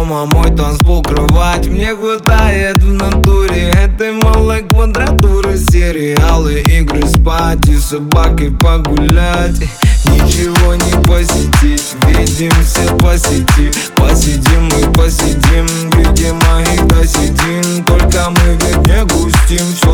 дома мой танцпол кровать. Мне хватает в натуре этой малой квадратуры. Сериалы, игры, спать и собаки погулять. Ничего не посетить, видимся по сети. Посидим и посидим, где и досидим. Только мы ведь не густим, все